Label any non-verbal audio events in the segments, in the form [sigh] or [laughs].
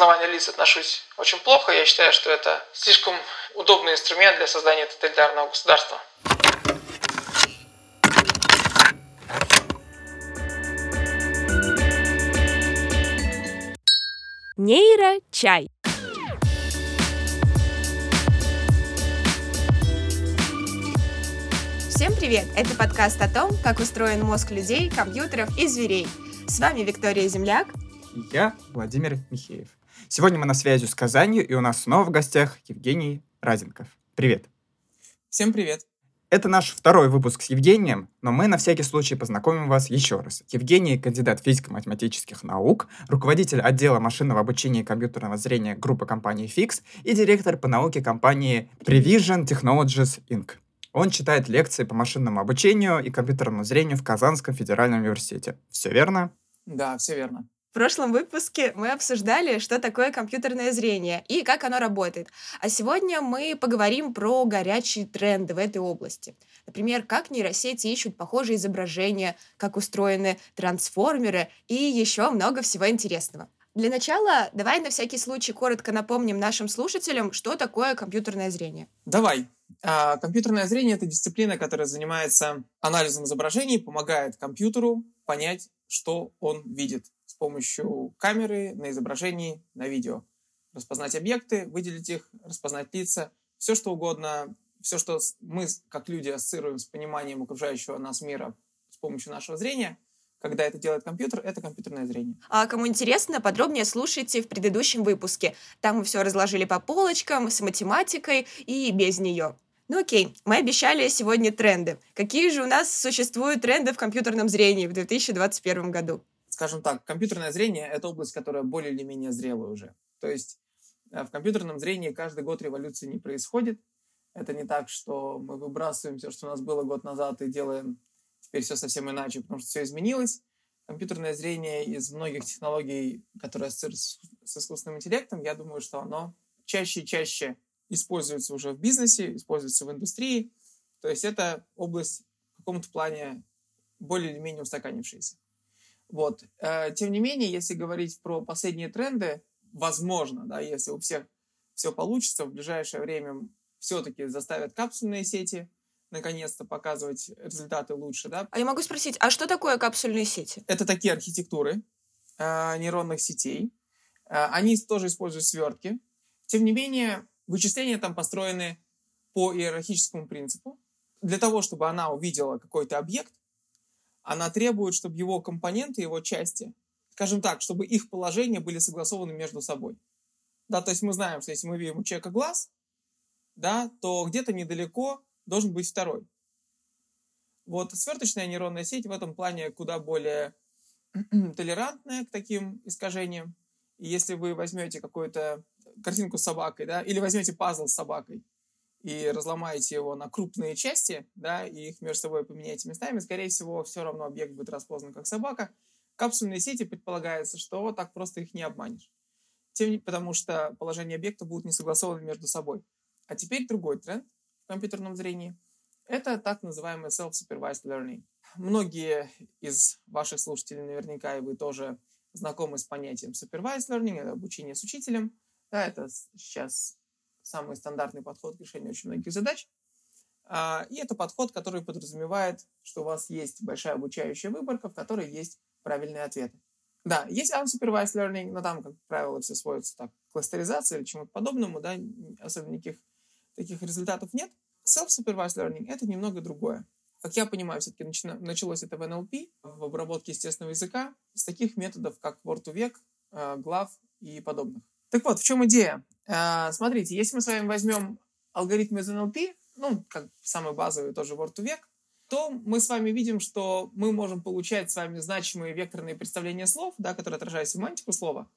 распознавания лиц отношусь очень плохо. Я считаю, что это слишком удобный инструмент для создания тоталитарного государства. Нейро-чай. Всем привет! Это подкаст о том, как устроен мозг людей, компьютеров и зверей. С вами Виктория Земляк. И я, Владимир Михеев. Сегодня мы на связи с Казанью, и у нас снова в гостях Евгений Разенков. Привет! Всем привет! Это наш второй выпуск с Евгением, но мы на всякий случай познакомим вас еще раз. Евгений – кандидат физико-математических наук, руководитель отдела машинного обучения и компьютерного зрения группы компании FIX и директор по науке компании Prevision Technologies Inc. Он читает лекции по машинному обучению и компьютерному зрению в Казанском федеральном университете. Все верно? Да, все верно. В прошлом выпуске мы обсуждали, что такое компьютерное зрение и как оно работает. А сегодня мы поговорим про горячие тренды в этой области. Например, как нейросети ищут похожие изображения, как устроены трансформеры и еще много всего интересного. Для начала давай на всякий случай коротко напомним нашим слушателям, что такое компьютерное зрение. Давай. А, компьютерное зрение — это дисциплина, которая занимается анализом изображений, помогает компьютеру понять, что он видит помощью камеры на изображении, на видео. Распознать объекты, выделить их, распознать лица, все что угодно, все, что мы, как люди, ассоциируем с пониманием окружающего нас мира с помощью нашего зрения — когда это делает компьютер, это компьютерное зрение. А кому интересно, подробнее слушайте в предыдущем выпуске. Там мы все разложили по полочкам, с математикой и без нее. Ну окей, мы обещали сегодня тренды. Какие же у нас существуют тренды в компьютерном зрении в 2021 году? Скажем так, компьютерное зрение — это область, которая более или менее зрелая уже. То есть э, в компьютерном зрении каждый год революции не происходит. Это не так, что мы выбрасываем все, что у нас было год назад, и делаем теперь все совсем иначе, потому что все изменилось. Компьютерное зрение из многих технологий, которые ассоциируются с искусственным интеллектом, я думаю, что оно чаще и чаще используется уже в бизнесе, используется в индустрии. То есть это область в каком-то плане более или менее устаканившаяся. Вот. Э, тем не менее, если говорить про последние тренды, возможно, да, если у всех все получится, в ближайшее время все-таки заставят капсульные сети наконец-то показывать результаты лучше, да. А я могу спросить, а что такое капсульные сети? Это такие архитектуры э, нейронных сетей. Э, они тоже используют свертки. Тем не менее, Вычисления там построены по иерархическому принципу. Для того, чтобы она увидела какой-то объект, она требует, чтобы его компоненты, его части, скажем так, чтобы их положения были согласованы между собой. Да, то есть мы знаем, что если мы видим у человека глаз, да, то где-то недалеко должен быть второй. Вот сверточная нейронная сеть в этом плане куда более [clears throat] толерантная к таким искажениям. И если вы возьмете какой-то картинку с собакой, да, или возьмете пазл с собакой и разломаете его на крупные части, да, и их между собой поменяете местами, скорее всего, все равно объект будет распознан как собака. Капсульные сети предполагается, что так просто их не обманешь. Тем, потому что положение объекта будут не согласованы между собой. А теперь другой тренд в компьютерном зрении. Это так называемый self-supervised learning. Многие из ваших слушателей наверняка, и вы тоже знакомы с понятием supervised learning, это обучение с учителем – да, это сейчас самый стандартный подход к решению очень многих задач. А, и это подход, который подразумевает, что у вас есть большая обучающая выборка, в которой есть правильные ответы. Да, есть unsupervised learning, но там, как правило, все сводится так, к кластеризации или чему-то подобному, да, особенно никаких таких результатов нет. Self-supervised learning — это немного другое. Как я понимаю, все-таки началось это в NLP, в обработке естественного языка, с таких методов, как word to vec, глав и подобных. Так вот, в чем идея? А, смотрите, если мы с вами возьмем алгоритм из NLP, ну, как самый базовый тоже word to век, то мы с вами видим, что мы можем получать с вами значимые векторные представления слов, да, которые отражают семантику слова,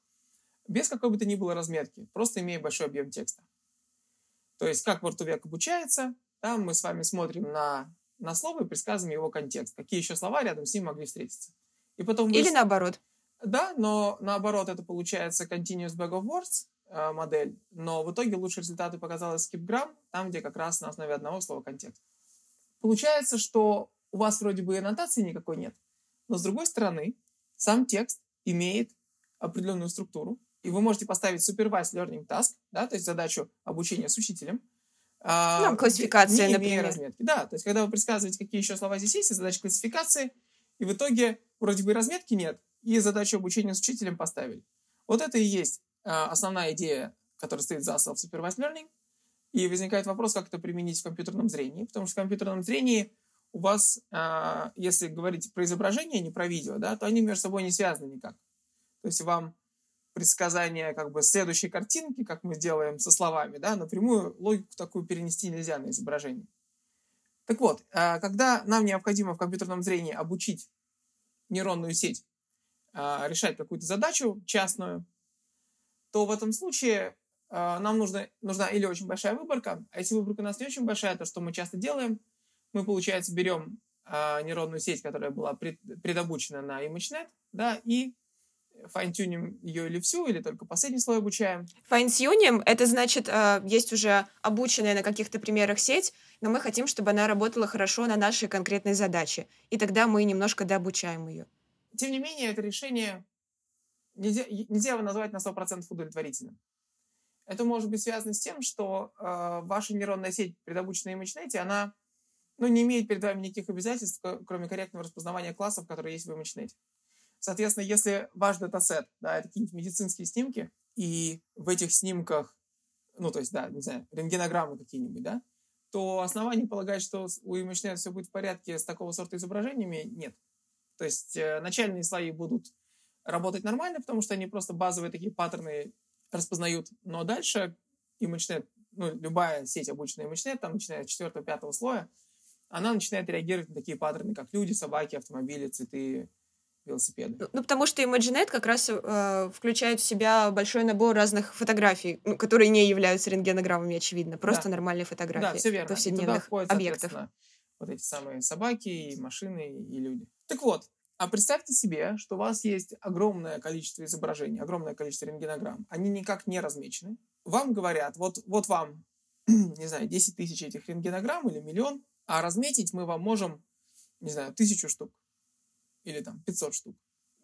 без какой бы то ни было разметки, просто имея большой объем текста. То есть, как word to век обучается, там мы с вами смотрим на, на слово и предсказываем его контекст. Какие еще слова рядом с ним могли встретиться. И потом Или вы... наоборот. Да, но наоборот это получается continuous bag of words модель, но в итоге лучшие результаты показала skipgram, там, где как раз на основе одного слова контекст. Получается, что у вас вроде бы аннотации никакой нет, но с другой стороны, сам текст имеет определенную структуру, и вы можете поставить supervised learning task, да, то есть задачу обучения с учителем. а, Ну, классификация, не имея например. разметки. Да, то есть когда вы предсказываете, какие еще слова здесь есть, и задача классификации, и в итоге вроде бы и разметки нет, и задачу обучения с учителем поставили. Вот это и есть основная идея, которая стоит за self-supervised learning. И возникает вопрос, как это применить в компьютерном зрении, потому что в компьютерном зрении у вас, а, если говорить про изображение, а не про видео, да, то они между собой не связаны никак. То есть вам предсказание как бы следующей картинки, как мы делаем со словами, да, напрямую логику такую перенести нельзя на изображение. Так вот, а, когда нам необходимо в компьютерном зрении обучить нейронную сеть а, решать какую-то задачу частную, то в этом случае а, нам нужно, нужна или очень большая выборка, а если выборка у нас не очень большая, то что мы часто делаем, мы, получается, берем а, нейронную сеть, которая была пред- предобучена на ImageNet, да, и файн-тюним ее или всю, или только последний слой обучаем. Файн-тюним — это значит, э, есть уже обученная на каких-то примерах сеть, но мы хотим, чтобы она работала хорошо на нашей конкретной задаче. И тогда мы немножко дообучаем ее. Тем не менее, это решение нельзя, нельзя его назвать на 100% удовлетворительным. Это может быть связано с тем, что э, ваша нейронная сеть, предобученная ImageNet, она ну, не имеет перед вами никаких обязательств, кроме корректного распознавания классов, которые есть в ImageNet. Соответственно, если ваш датасет, да, это какие-нибудь медицинские снимки, и в этих снимках, ну, то есть, да, не знаю, рентгенограммы какие-нибудь, да, то оснований полагать, что у ImageNet все будет в порядке с такого сорта изображениями, нет. То есть э, начальные слои будут работать нормально, потому что они просто базовые такие паттерны распознают. Но дальше ImageNet, ну, любая сеть, обученная ImageNet, там, начиная с четвертого-пятого слоя, она начинает реагировать на такие паттерны, как люди, собаки, автомобили, цветы, велосипеды. Ну, потому что ImageNet как раз э, включает в себя большой набор разных фотографий, ну, которые не являются рентгенограммами, очевидно. Просто Да. нормальные Да, фотографии все верно. И туда повседневных входят, объектов. вот эти самые собаки, и машины, и люди. Так вот, а представьте себе, что у вас есть огромное количество изображений, огромное количество рентгенограмм. Они никак не размечены. Вам говорят, вот, вот вам, [clears throat] не знаю, 10 тысяч этих рентгенограмм или миллион, а разметить мы вам можем, не знаю, тысячу штук или там 500 штук.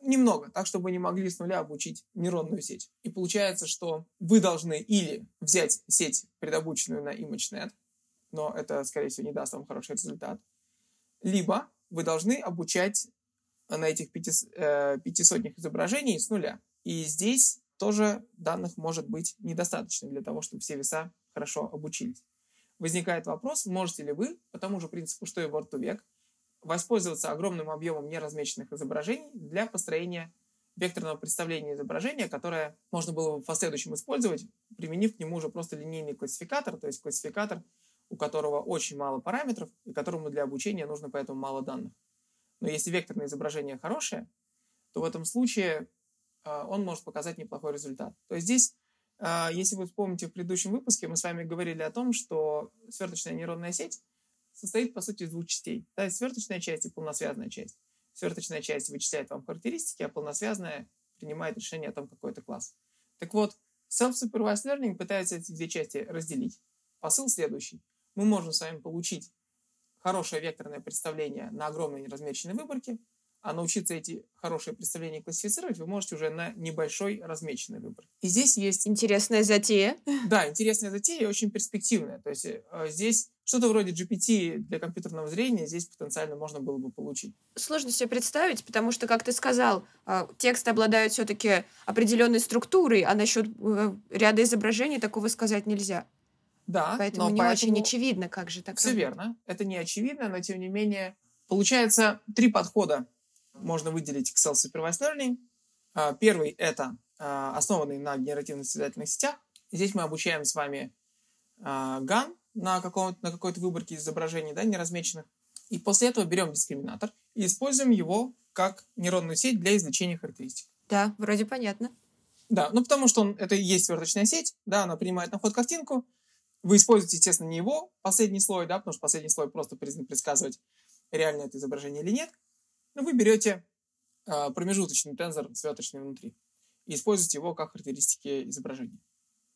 Немного, так, чтобы вы не могли с нуля обучить нейронную сеть. И получается, что вы должны или взять сеть, предобученную на ImageNet, но это, скорее всего, не даст вам хороший результат, либо вы должны обучать на этих пяти, э, пяти сотнях изображений с нуля. И здесь тоже данных может быть недостаточно для того, чтобы все веса хорошо обучились. Возникает вопрос, можете ли вы, по тому же принципу, что и в век, воспользоваться огромным объемом неразмеченных изображений для построения векторного представления изображения, которое можно было бы в последующем использовать, применив к нему уже просто линейный классификатор, то есть классификатор, у которого очень мало параметров и которому для обучения нужно поэтому мало данных. Но если векторное изображение хорошее, то в этом случае э, он может показать неплохой результат. То есть здесь, э, если вы вспомните в предыдущем выпуске, мы с вами говорили о том, что сверточная нейронная сеть состоит, по сути, из двух частей. Есть сверточная часть и полносвязанная часть. Сверточная часть вычисляет вам характеристики, а полносвязанная принимает решение о том, какой это класс. Так вот, self-supervised learning пытается эти две части разделить. Посыл следующий. Мы можем с вами получить хорошее векторное представление на огромной неразмеченной выборке, а научиться эти хорошие представления классифицировать вы можете уже на небольшой размеченной выборке. И здесь есть Интересная затея. да, интересная затея и очень перспективная. То есть э, здесь что-то вроде GPT для компьютерного зрения здесь потенциально можно было бы получить. Сложно себе представить, потому что, как ты сказал, а, тексты обладают все-таки определенной структурой, а насчет э, ряда изображений такого сказать нельзя. Да, Поэтому но не поэтому... очень очевидно, как же так Все работает. верно. Это не очевидно, но тем не менее получается три подхода можно выделить к self-supervised learning. А, Первый — это а, основанный на генеративных связательных сетях. Здесь мы обучаем с вами а, GAN на, каком- на какой-то выборке изображений, да, неразмеченных. И после этого берем дискриминатор и используем его как нейронную сеть для извлечения характеристик. Да, вроде понятно. Да, ну потому что он, это и есть сверточная сеть, да, она принимает на вход картинку. Вы используете, естественно, не его последний слой, да, потому что последний слой просто призван предсказывать, реально это изображение или нет. Но вы берете э, промежуточный тензор сверточный внутри и используете его как характеристики изображения.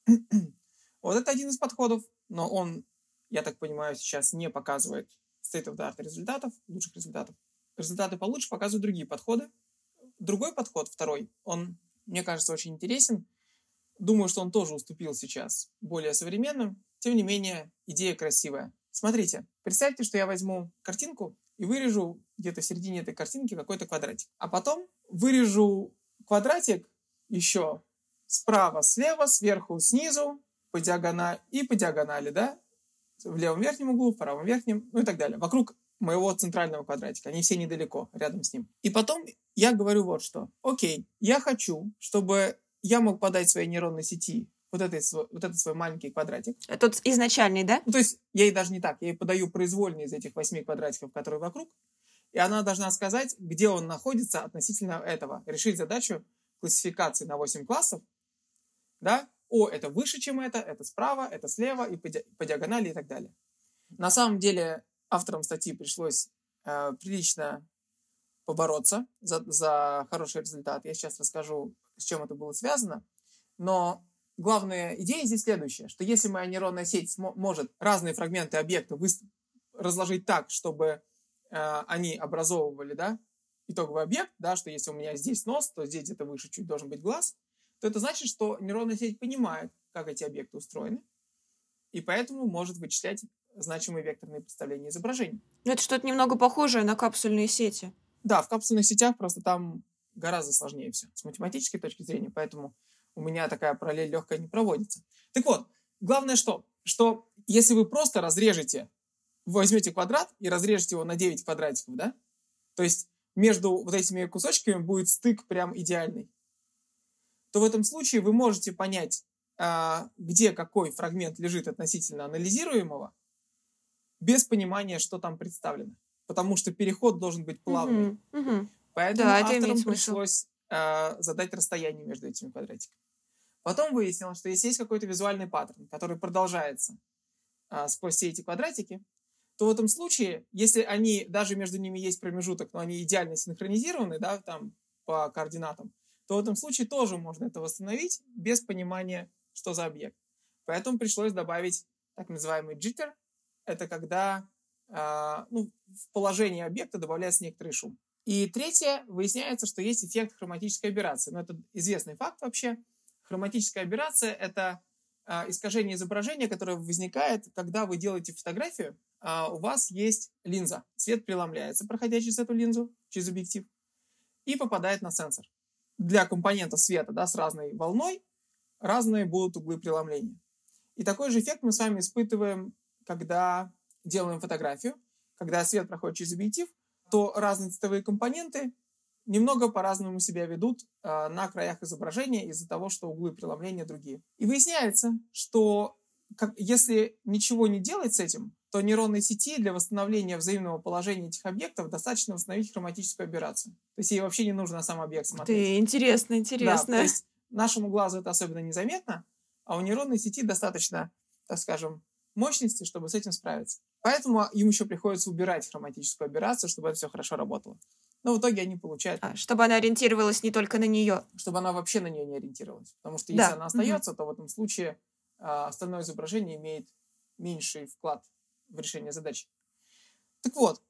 [clears throat] вот это один из подходов, но он, я так понимаю, сейчас не показывает state-of-the-art результатов, лучших результатов. Результаты получше показывают другие подходы. Другой подход, второй, он, мне кажется, очень интересен, Думаю, что он тоже уступил сейчас более современным. Тем не менее, идея красивая. Смотрите, представьте, что я возьму картинку и вырежу где-то в середине этой картинки какой-то квадратик. А потом вырежу квадратик еще справа, слева, сверху, снизу, по диагонали и по диагонали, да? В левом верхнем углу, в правом верхнем, ну и так далее. Вокруг моего центрального квадратика. Они все недалеко, рядом с ним. И потом я говорю вот что. Окей, я хочу, чтобы я мог подать своей нейронной сети вот, этой, вот этот свой маленький квадратик. Тут изначальный, да? Ну, то есть я ей даже не так, я ей подаю произвольный из этих восьми квадратиков, которые вокруг, и она должна сказать, где он находится относительно этого. Решить задачу классификации на 8 классов, да, о, это выше, чем это, это справа, это слева, и по, ди- по диагонали и так далее. На самом деле авторам статьи пришлось э, прилично побороться за, за хороший результат. Я сейчас расскажу, с чем это было связано. Но главная идея здесь следующая, что если моя нейронная сеть может разные фрагменты объекта разложить так, чтобы э, они образовывали да, итоговый объект, да, что если у меня здесь нос, то здесь где-то выше чуть должен быть глаз, то это значит, что нейронная сеть понимает, как эти объекты устроены, и поэтому может вычислять значимые векторные представления изображений. Ну, это что-то немного похожее на капсульные сети. Да, в капсульных сетях просто там гораздо сложнее все с математической точки зрения, поэтому у меня такая параллель легкая не проводится. Так вот, главное что? Что если вы просто разрежете, возьмете квадрат и разрежете его на 9 квадратиков, да? То есть между вот этими кусочками будет стык прям идеальный. То в этом случае вы можете понять, а, где какой фрагмент лежит относительно анализируемого, без понимания, что там представлено. Потому что переход должен быть плавный. Мгм, мгм. Поэтому Да, авторам пришлось э, задать расстояние между этими квадратиками. Потом выяснилось, что если есть какой-то визуальный паттерн, который продолжается э, сквозь все эти квадратики, то в этом случае, если они, даже между ними есть промежуток, но они идеально синхронизированы, да, там, по координатам, то в этом случае тоже можно это восстановить без понимания, что за объект. Поэтому пришлось добавить так называемый jitter. Это когда э, ну, в положении объекта добавляется некоторый шум. И третье, выясняется, что есть эффект хроматической аберрации. Но это известный факт вообще. Хроматическая аберрация – это а, искажение изображения, которое возникает, когда вы делаете фотографию, а, у вас есть линза. Свет преломляется, проходя через эту линзу, через объектив, и попадает на сенсор. Для компонентов света да, с разной волной разные будут углы преломления. И такой же эффект мы с вами испытываем, когда делаем фотографию. Когда свет проходит через объектив, то разные цветовые компоненты немного по-разному себя ведут э, на краях изображения из-за того, что углы преломления другие. И выясняется, что как, если ничего не делать с этим, то нейронной сети для восстановления взаимного положения этих объектов достаточно восстановить хроматическую операцию. То есть ей вообще не нужно на сам объект смотреть. Ты интересно, Да, интересно. то есть нашему глазу это особенно незаметно, а у нейронной сети достаточно, так скажем, мощности, чтобы с этим справиться. Поэтому им еще приходится убирать хроматическую операцию, чтобы это все хорошо работало. Но в итоге они получают, А, чтобы она ориентировалась не только на нее. чтобы она вообще на нее не ориентировалась. Потому что Да, если она остается, то в этом случае а, остальное изображение имеет меньший вклад в решение задачи. Так вот,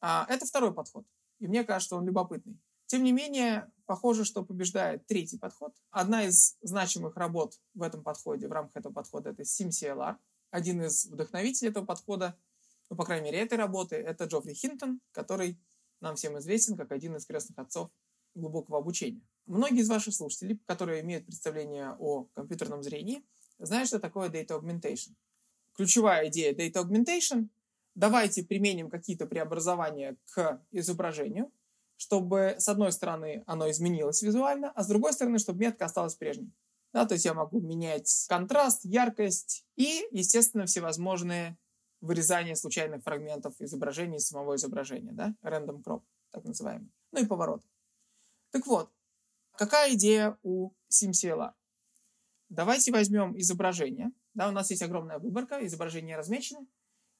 а, это второй подход. И мне кажется, что он любопытный. Тем не менее, похоже, что побеждает третий подход. Одна из значимых работ в этом подходе, в рамках этого подхода, это SimCLR. Один из вдохновителей этого подхода, ну, по крайней мере, этой работы, это Джоффри Хинтон, который нам всем известен как один из крестных отцов глубокого обучения. Многие из ваших слушателей, которые имеют представление о компьютерном зрении, знают, что такое Data Augmentation. Ключевая идея Data Augmentation – давайте применим какие-то преобразования к изображению, чтобы, с одной стороны, оно изменилось визуально, а с другой стороны, чтобы метка осталась прежней. Да, то есть я могу менять контраст, яркость и, естественно, всевозможные вырезания случайных фрагментов изображения из самого изображения, да, random crop, так называемый. Ну и поворот. Так вот, какая идея у SimCLR? Давайте возьмем изображение. Да, у нас есть огромная выборка, изображения размечены.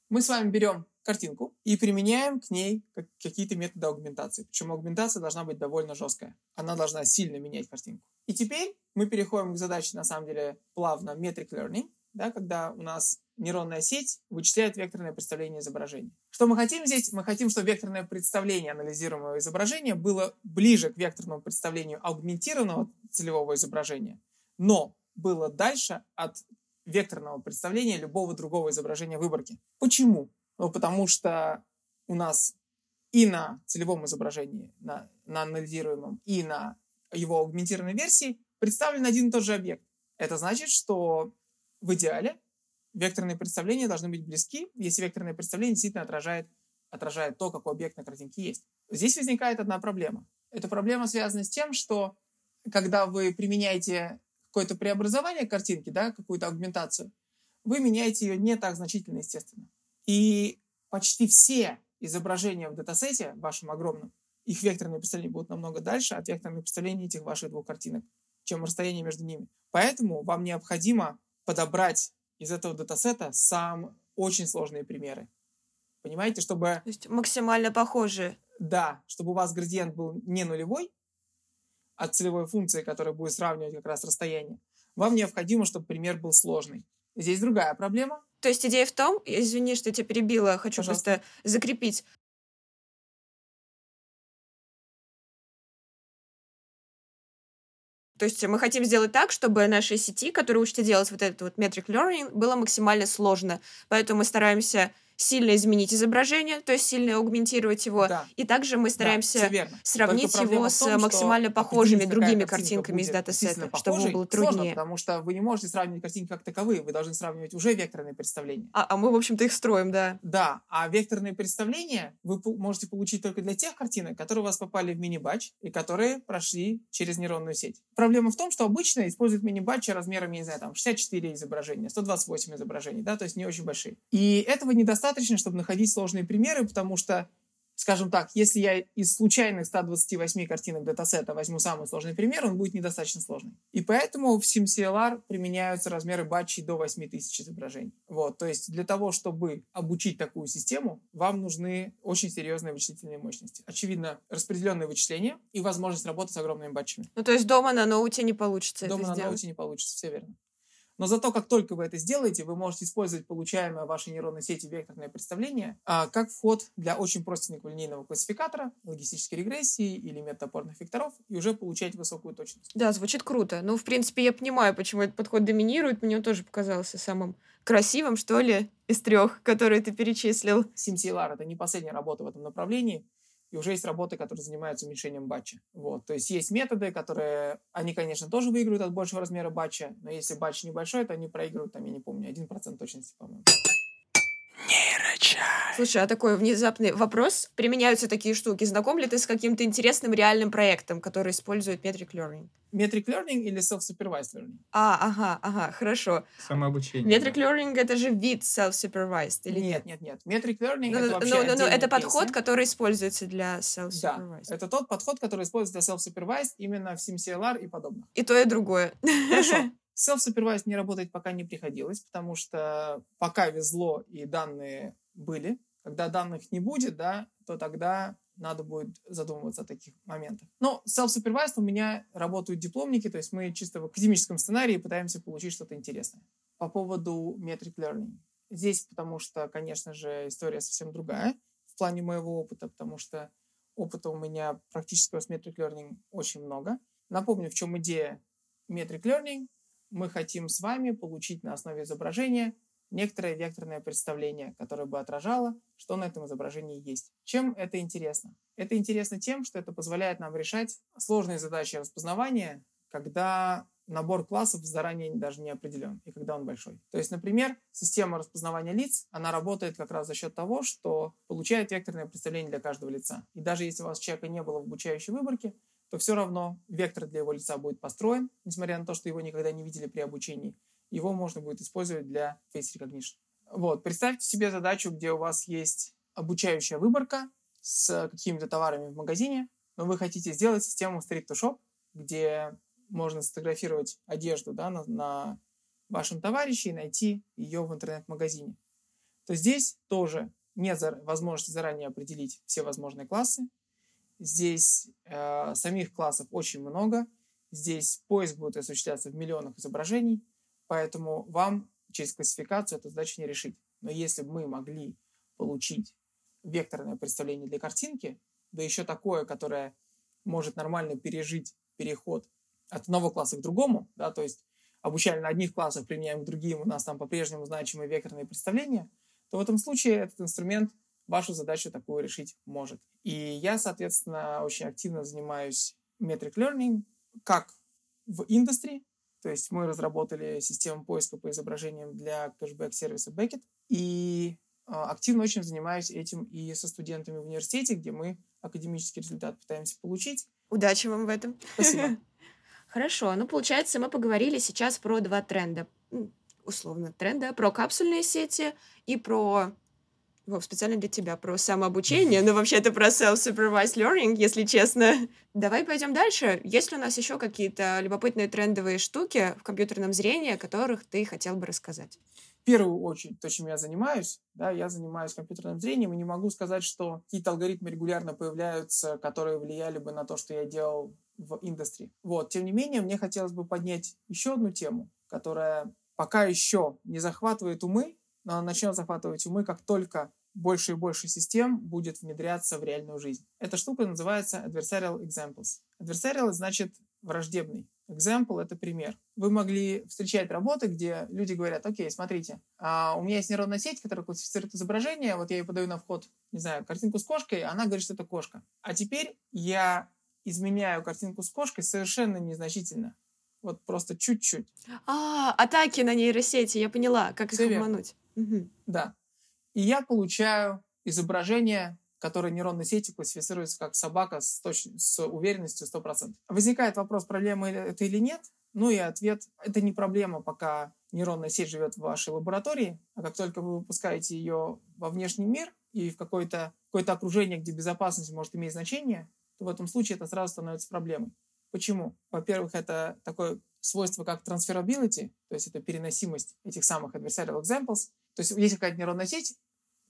Мы с вами берем картинку и применяем к ней как- какие-то методы аугментации. Причем аугментация должна быть довольно жесткая. Она должна сильно менять картинку. И теперь мы переходим к задаче, на самом деле, плавно metric learning, да, когда у нас нейронная сеть вычисляет векторное представление изображения. Что мы хотим здесь? Мы хотим, чтобы векторное представление анализируемого изображения было ближе к векторному представлению аугментированного целевого изображения, но было дальше от векторного представления любого другого изображения выборки. Почему? Ну, потому что у нас и на целевом изображении, на, на анализируемом, и на его аугментированной версии представлен один и тот же объект. Это значит, что в идеале векторные представления должны быть близки, если векторное представление действительно отражает, отражает то, какой объект на картинке есть. Здесь возникает одна проблема. Эта проблема связана с тем, что когда вы применяете какое-то преобразование картинки, да, какую-то аугментацию, вы меняете ее не так значительно, естественно. И почти все изображения в датасете вашем огромном, их векторные представления будут намного дальше от векторных представлений этих ваших двух картинок, чем расстояние между ними. Поэтому вам необходимо подобрать из этого датасета сам очень сложные примеры. Понимаете, чтобы... То есть максимально похожие. Да, чтобы у вас градиент был не нулевой от целевой функции, которая будет сравнивать как раз расстояние, вам необходимо, чтобы пример был сложный. Здесь другая проблема. То есть идея в том, извини, что я тебя перебила, хочу Пожалуйста. просто закрепить. То есть мы хотим сделать так, чтобы нашей сети, которая учится делать вот этот вот metric learning, было максимально сложно. Поэтому мы стараемся сильно изменить изображение, то есть сильно аугментировать его. Да. И также мы Да, стараемся верно. сравнить его с том, максимально похожими другими картинками из датасета, чтобы похожей, было сложно, труднее. потому что вы не можете сравнивать картинки как таковые, вы должны сравнивать уже векторные представления. А, а мы, в общем-то, их строим, да. Да, а векторные представления вы можете получить только для тех картинок, которые у вас попали в мини-батч и которые прошли через нейронную сеть. Проблема в том, что обычно используют мини-батчи размерами, не знаю, там 64 изображения, 128 изображений, да, то есть не очень большие. И этого недостаточно, чтобы находить сложные примеры, потому что Скажем так, если я из случайных 128 картинок датасета возьму самый сложный пример, он будет недостаточно сложный. И поэтому в SimCLR применяются размеры батчей до 8000 изображений. Вот, то есть для того, чтобы обучить такую систему, вам нужны очень серьезные вычислительные мощности. Очевидно, распределенные вычисления и возможность работать с огромными батчами. Ну, то есть дома на ноуте не получится Дома на сделать. ноуте не получится, все верно. Но зато как только вы это сделаете, вы можете использовать получаемое в вашей нейронной сети векторное представление а, как вход для очень простенького линейного классификатора, логистической регрессии или метода опорных векторов и уже получать высокую точность. Да, звучит круто. Ну, в принципе, я понимаю, почему этот подход доминирует. Мне он тоже показался самым красивым, что ли, из трех, которые ты перечислил. SimCLR — это не последняя работа в этом направлении, и уже есть работы, которые занимаются уменьшением батча. Вот. То есть есть методы, которые, они, конечно, тоже выигрывают от большего размера батча, но если батч небольшой, то они проигрывают, там, я не помню, 1% точности, по-моему. Слушай, а такой внезапный вопрос. Применяются такие штуки. Знаком ли ты с каким-то интересным реальным проектом, который использует Metric Learning? Metric Learning или Self-Supervised Learning? А, ага, ага, хорошо. Самообучение. Metric Learning — это же вид self-supervised, или нет? Нет, нет, нет. Metric Learning Ну, это ну, вообще ну, ну, отдельные это подход, кейсы. который используется для Да, self-supervised. это тот подход, который используется для self-supervised именно в SimCLR и подобных. И то, и другое. Хорошо. [laughs] Self-supervised не работать пока не приходилось, потому что пока везло и данные были. Когда данных не будет, да, то тогда надо будет задумываться о таких моментах. Но self-supervised у меня работают дипломники, то есть мы чисто в академическом сценарии пытаемся получить что-то интересное. По поводу metric learning. Здесь, потому что, конечно же, история совсем другая в плане моего опыта, потому что опыта у меня практического с metric learning очень много. Напомню, в чем идея metric learning. Мы хотим с вами получить на основе изображения некоторое векторное представление, которое бы отражало, что на этом изображении есть. Чем это интересно? Это интересно тем, что это позволяет нам решать сложные задачи распознавания, когда набор классов заранее даже не определен, и когда он большой. То есть, например, система распознавания лиц, она работает как раз за счет того, что получает векторное представление для каждого лица. И даже если у вас человека не было в обучающей выборке, то все равно вектор для его лица будет построен, несмотря на то, что его никогда не видели при обучении. Его можно будет использовать для face recognition. Вот, представьте себе задачу, где у вас есть обучающая выборка с какими-то товарами в магазине, но вы хотите сделать систему street to shop, где можно сфотографировать одежду да, на, на вашем товарище и найти ее в интернет-магазине. То здесь тоже нет возможности заранее определить все возможные классы. Здесь э, самих классов очень много. Здесь поиск будет осуществляться в миллионах изображений, поэтому вам через классификацию эту задачу не решить. Но если бы мы могли получить векторное представление для картинки, да еще такое, которое может нормально пережить переход от одного класса к другому, да, то есть обучали на одних классах, применяем к другим, у нас там по-прежнему значимые векторные представления, то в этом случае этот инструмент вашу задачу такую решить может. И я, соответственно, очень активно занимаюсь metric learning, как в индустрии, то есть мы разработали систему поиска по изображениям для кэшбэк-сервиса Beckett, и а, активно очень занимаюсь этим и со студентами в университете, где мы академический результат пытаемся получить. Удачи вам в этом. Спасибо. [laughs] Хорошо, ну получается, мы поговорили сейчас про два тренда. Условно тренда, про капсульные сети и про Вов, специально для тебя про самообучение, но вообще это про self-supervised learning, если честно. Давай пойдем дальше. Есть ли у нас еще какие-то любопытные трендовые штуки в компьютерном зрении, о которых ты хотел бы рассказать? В первую очередь, то, чем я занимаюсь, да, я занимаюсь компьютерным зрением, и не могу сказать, что какие-то алгоритмы регулярно появляются, которые влияли бы на то, что я делал в индустрии. Вот. Тем не менее, мне хотелось бы поднять еще одну тему, которая пока еще не захватывает умы, начнет захватывать умы, как только больше и больше систем будет внедряться в реальную жизнь. Эта штука называется adversarial examples. Adversarial значит враждебный. Example — это пример. Вы могли встречать работы, где люди говорят, окей, смотрите, а у меня есть нейронная сеть, которая классифицирует изображение, вот я ей подаю на вход, не знаю, картинку с кошкой, а она говорит, что это кошка. А теперь я изменяю картинку с кошкой совершенно незначительно. Вот просто чуть-чуть. А, атаки на нейросети, я поняла, как их обмануть. Мгм. Да. И я получаю изображение, которое нейронной сетью классифицируется как собака с, точ... с уверенностью 100%. Возникает вопрос, проблема это или нет? Ну и ответ – это не проблема, пока нейронная сеть живет в вашей лаборатории, а как только вы выпускаете ее во внешний мир и в какое-то какое окружение, где безопасность может иметь значение, то в этом случае это сразу становится проблемой. Почему? Во-первых, это такое свойство, как transferability, то есть это переносимость этих самых adversarial examples. То есть есть какая-то нейронная сеть,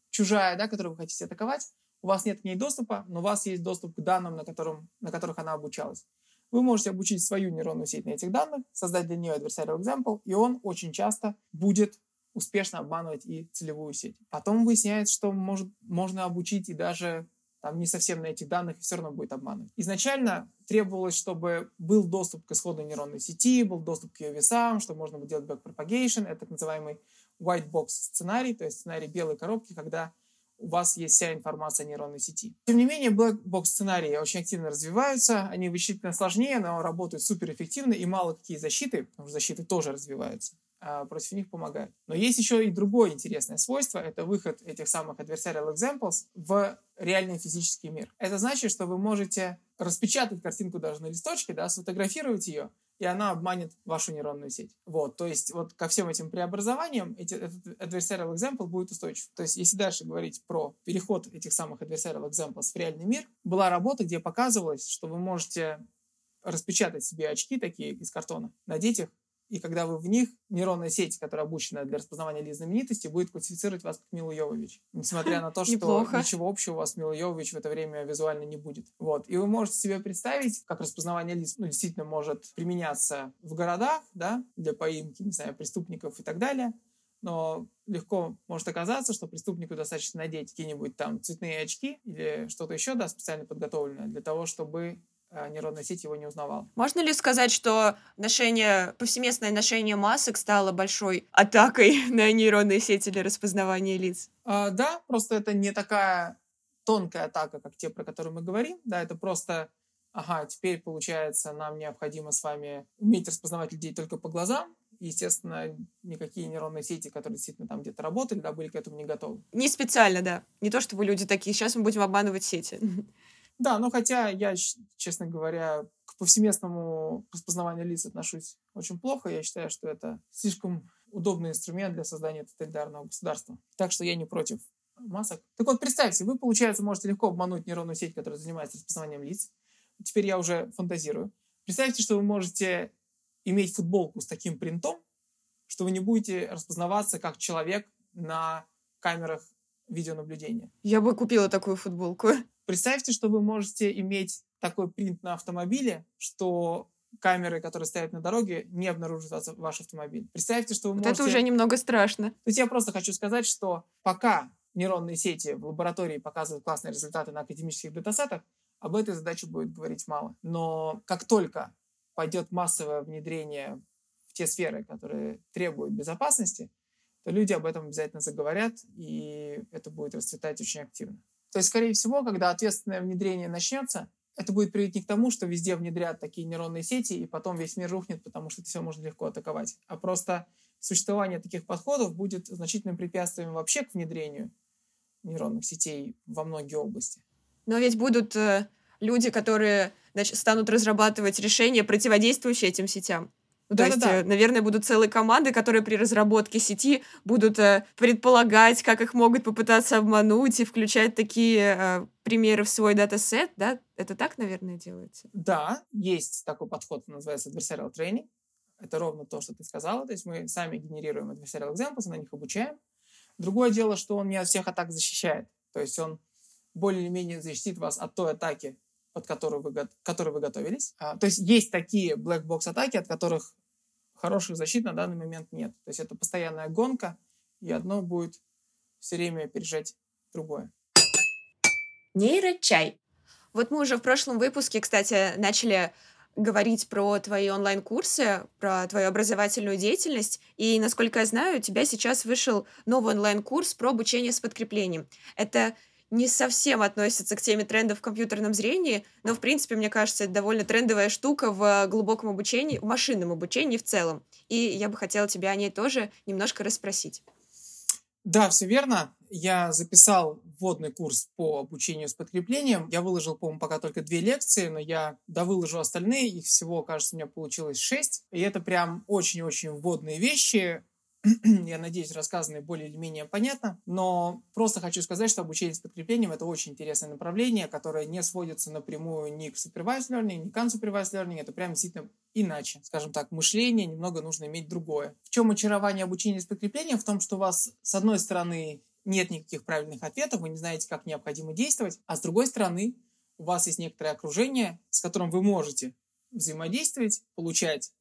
чужая, да, которую вы хотите атаковать, у вас нет к ней доступа, но у вас есть доступ к данным, на, котором, на которых она обучалась. Вы можете обучить свою нейронную сеть на этих данных, создать для нее adversarial example, и он очень часто будет успешно обманывать и целевую сеть. Потом выясняется, что может, можно обучить и даже там не совсем на этих данных, и все равно будет обманывать. Изначально требовалось, чтобы был доступ к исходной нейронной сети, был доступ к ее весам, чтобы можно было делать backpropagation, это так называемый white box сценарий, то есть сценарий белой коробки, когда у вас есть вся информация о нейронной сети. Тем не менее, black box сценарии очень активно развиваются, они вычислительно сложнее, но работают суперэффективно, и мало какие защиты, потому что защиты тоже развиваются, а против них помогают. Но есть еще и другое интересное свойство, это выход этих самых adversarial examples в реальный физический мир. Это значит, что вы можете распечатать картинку даже на листочке, да, сфотографировать ее, и она обманет вашу нейронную сеть. Вот, то есть вот ко всем этим преобразованиям эти, этот adversarial example будет устойчив. То есть если дальше говорить про переход этих самых adversarial examples в реальный мир, была работа, где показывалось, что вы можете распечатать себе очки такие из картона, надеть их, и когда вы в них, нейронная сеть, которая обучена для распознавания лиц знаменитости, будет классифицировать вас как Милу Йовович. Несмотря на то, что Неплохо. ничего общего у вас с Милой Йовович в это время визуально не будет. Вот. И вы можете себе представить, как распознавание лиц ну, действительно может применяться в городах, да, для поимки, не знаю, преступников и так далее. Но легко может оказаться, что преступнику достаточно надеть какие-нибудь там цветные очки или что-то еще, да, специально подготовленное для того, чтобы нейронная сеть его не узнавала. Можно ли сказать, что ношение, повсеместное ношение масок стало большой атакой [laughs] на нейронные сети для распознавания лиц? А, да, просто это не такая тонкая атака, как те, про которые мы говорим. Да, это просто, ага, теперь, получается, нам необходимо с вами уметь распознавать людей только по глазам. И, естественно, никакие нейронные сети, которые действительно там где-то работали, да, были к этому не готовы. Не специально, да. Не то, чтобы люди такие, сейчас мы будем обманывать сети. [laughs] Да, но хотя я, честно говоря, к повсеместному распознаванию лиц отношусь очень плохо. Я считаю, что это слишком удобный инструмент для создания тоталитарного государства. Так что я не против масок. Так вот, представьте, вы, получается, можете легко обмануть нейронную сеть, которая занимается распознаванием лиц. Теперь я уже фантазирую. Представьте, что вы можете иметь футболку с таким принтом, что вы не будете распознаваться как человек на камерах видеонаблюдения. Я бы купила такую футболку. [laughs] Представьте, что вы можете иметь такой принт на автомобиле, что камеры, которые стоят на дороге, не обнаружат ваш автомобиль. Представьте, что вы Вот можете... это уже немного страшно. То есть я просто хочу сказать, что пока нейронные сети в лаборатории показывают классные результаты на академических датасетах, об этой задаче будет говорить мало. Но как только пойдет массовое внедрение в те сферы, которые требуют безопасности, то люди об этом обязательно заговорят, и это будет расцветать очень активно. То есть, скорее всего, когда ответственное внедрение начнется, это будет не к тому, что везде внедрят такие нейронные сети, и потом весь мир рухнет, потому что это все можно легко атаковать. А просто существование таких подходов будет значительным препятствием вообще к внедрению нейронных сетей во многие области. Но ведь будут э, люди, которые значит, станут разрабатывать решения, противодействующие этим сетям. Ну, то есть, э, наверное, будут целые команды, которые при разработке сети будут э, предполагать, как их могут попытаться обмануть и включать такие э, примеры в свой датасет, да? Это так, наверное, делается? Да, есть такой подход, называется adversarial training. Это ровно то, что ты сказала. То есть мы сами генерируем adversarial examples, на них обучаем. Другое дело, что он не от всех атак защищает. То есть он более-менее защитит вас от той атаки, под которую вы, к которой вы готовились. А, то есть есть такие black box атаки, от которых хороших защит на данный момент нет. То есть это постоянная гонка, и одно будет все время опережать другое. Нейрочай. Вот мы уже в прошлом выпуске, кстати, начали говорить про твои онлайн-курсы, про твою образовательную деятельность. И, насколько я знаю, у тебя сейчас вышел новый онлайн-курс про обучение с подкреплением. Это не совсем относится к теме трендов в компьютерном зрении, но, в принципе, мне кажется, это довольно трендовая штука в глубоком обучении, в машинном обучении в целом. И я бы хотела тебя о ней тоже немножко расспросить. Да, все верно. Я записал вводный курс по обучению с подкреплением. Я выложил, по-моему, пока только две лекции, но я довыложу остальные. Их всего, кажется, у меня получилось шесть. И это прям очень-очень вводные вещи. [clears throat] я надеюсь, рассказанное более или менее понятно, но просто хочу сказать, что обучение с подкреплением – это очень интересное направление, которое не сводится напрямую ни к supervised learning, ни к unsupervised learning, это прям действительно иначе. Скажем так, мышление немного нужно иметь другое. В чем очарование обучения с подкреплением? В том, что у вас, с одной стороны, нет никаких правильных ответов, вы не знаете, как необходимо действовать, а с другой стороны, у вас есть некоторое окружение, с которым вы можете взаимодействовать, получать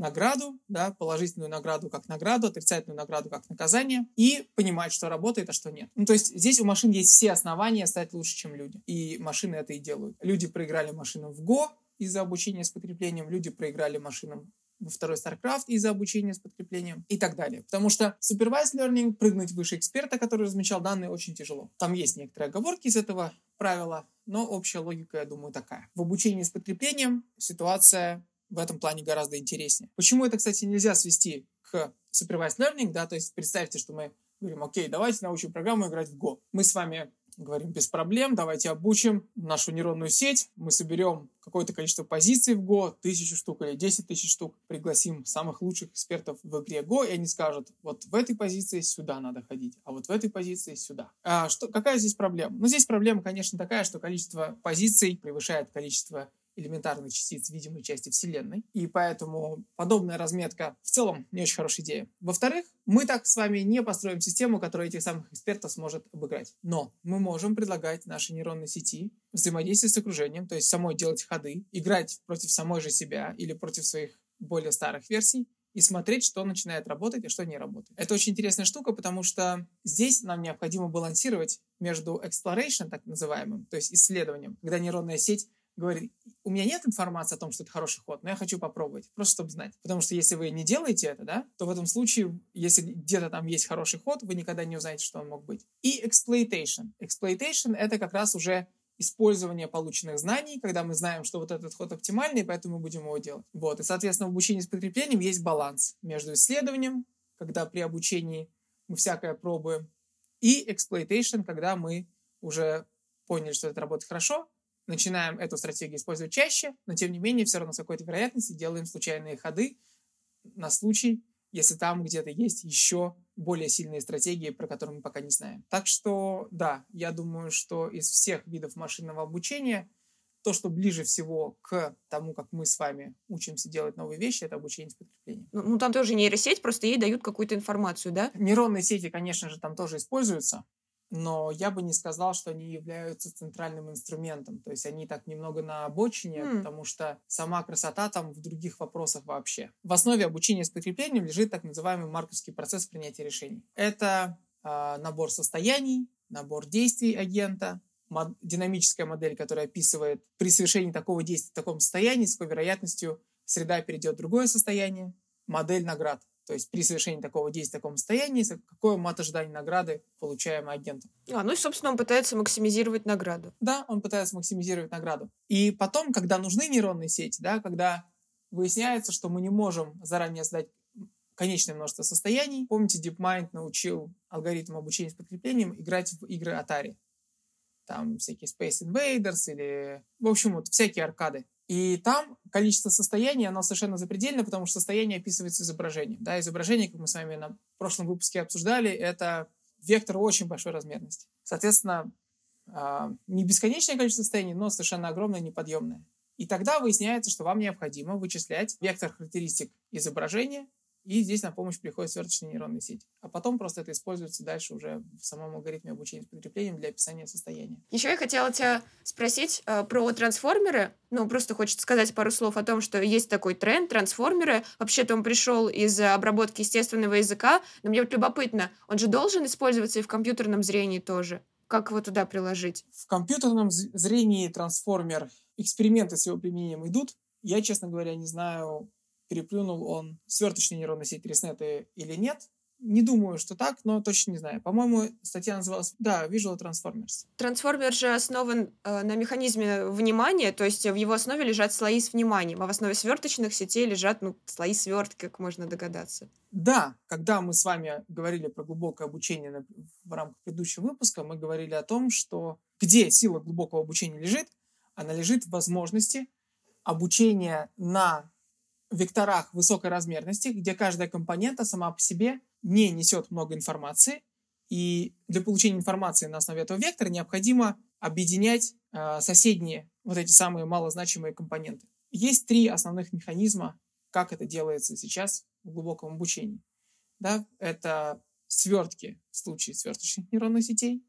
награду, да, положительную награду как награду, отрицательную награду как наказание, и понимать, что работает, а что нет. Ну, то есть здесь у машин есть все основания стать лучше, чем люди. И машины это и делают. Люди проиграли машинам в Go из-за обучения с подкреплением, люди проиграли машинам во второй StarCraft из-за обучения с подкреплением и так далее. Потому что supervised learning, прыгнуть выше эксперта, который размечал данные, очень тяжело. Там есть некоторые оговорки из этого правила, но общая логика, я думаю, такая. В обучении с подкреплением ситуация в этом плане гораздо интереснее. Почему это, кстати, нельзя свести к supervised learning, да, то есть представьте, что мы говорим, окей, давайте научим программу играть в Go. Мы с вами говорим, без проблем, давайте обучим нашу нейронную сеть, мы соберем какое-то количество позиций в Go, тысячу штук или десять тысяч штук, пригласим самых лучших экспертов в игре Go, и они скажут, вот в этой позиции сюда надо ходить, а вот в этой позиции сюда. А что, какая здесь проблема? Ну, здесь проблема, конечно, такая, что количество позиций превышает количество элементарных частиц видимой части Вселенной. И поэтому подобная разметка в целом не очень хорошая идея. Во-вторых, мы так с вами не построим систему, которая этих самых экспертов сможет обыграть. Но мы можем предлагать нашей нейронной сети взаимодействие с окружением, то есть самой делать ходы, играть против самой же себя или против своих более старых версий, и смотреть, что начинает работать и что не работает. Это очень интересная штука, потому что здесь нам необходимо балансировать между exploration, так называемым, то есть исследованием, когда нейронная сеть говорит, у меня нет информации о том, что это хороший ход, но я хочу попробовать, просто чтобы знать. Потому что если вы не делаете это, да, то в этом случае, если где-то там есть хороший ход, вы никогда не узнаете, что он мог быть. И exploitation. Exploitation — это как раз уже использование полученных знаний, когда мы знаем, что вот этот ход оптимальный, поэтому мы будем его делать. Вот. И, соответственно, в обучении с подкреплением есть баланс между исследованием, когда при обучении мы всякое пробуем, и exploitation, когда мы уже поняли, что это работает хорошо, начинаем эту стратегию использовать чаще, но тем не менее все равно с какой-то вероятностью делаем случайные ходы на случай, если там где-то есть еще более сильные стратегии, про которые мы пока не знаем. Так что, да, я думаю, что из всех видов машинного обучения то, что ближе всего к тому, как мы с вами учимся делать новые вещи, это обучение с подкреплением. Ну, ну там тоже нейросеть, просто ей дают какую-то информацию, да? Нейронные сети, конечно же, там тоже используются но я бы не сказал, что они являются центральным инструментом. То есть они так немного на обочине, mm. потому что сама красота там в других вопросах вообще. В основе обучения с подкреплением лежит так называемый марковский процесс принятия решений. Это э, набор состояний, набор действий агента, мод- динамическая модель, которая описывает при совершении такого действия в таком состоянии, с какой вероятностью среда перейдет в другое состояние, модель наград. То есть при совершении такого действия в таком состоянии, какое мат ожидания награды, получаемой агентом. А, ну и, собственно, он пытается максимизировать награду. Да, он пытается максимизировать награду. И потом, когда нужны нейронные сети, да, когда выясняется, что мы не можем заранее задать конечное множество состояний. Помните, DeepMind научил алгоритм обучения с подкреплением играть в игры Atari. Там всякие Space Invaders или... В общем, вот всякие аркады. И там количество состояний, оно совершенно запредельно, потому что состояние описывается изображением. Да, изображение, как мы с вами на прошлом выпуске обсуждали, это вектор очень большой размерности. Соответственно, а, не бесконечное количество состояний, но совершенно огромное, неподъемное. И тогда выясняется, что вам необходимо вычислять вектор характеристик изображения и здесь на помощь приходит сверточная нейронная сеть. А потом просто это используется дальше уже в самом алгоритме обучения с подкреплением для описания состояния. Еще я хотела тебя спросить э, про трансформеры. Ну, просто хочется сказать пару слов о том, что есть такой тренд трансформеры. Вообще-то он пришел из обработки естественного языка. Но мне вот любопытно, он же должен использоваться и в компьютерном зрении тоже. Как его туда приложить? В компьютерном зрении трансформер, эксперименты с его применением идут. Я, честно говоря, не знаю, переплюнул он сверточные нейронные сети ResNet или нет. Не думаю, что так, но точно не знаю. По-моему, статья называлась, да, Visual Transformers. Трансформер же основан э, на механизме внимания, то есть в его основе лежат слои с вниманием, а в основе сверточных сетей лежат ну, слои свертки, как можно догадаться. Да, когда мы с вами говорили про глубокое обучение на, в рамках предыдущего выпуска, мы говорили о том, что где сила глубокого обучения лежит, она лежит в возможности обучения на векторах высокой размерности, где каждая компонента сама по себе не несет много информации, и для получения информации на основе этого вектора необходимо объединять э, соседние, вот эти самые малозначимые компоненты. Есть три основных механизма, как это делается сейчас в глубоком обучении. Да? Это свертки в случае сверточных нейронных сетей,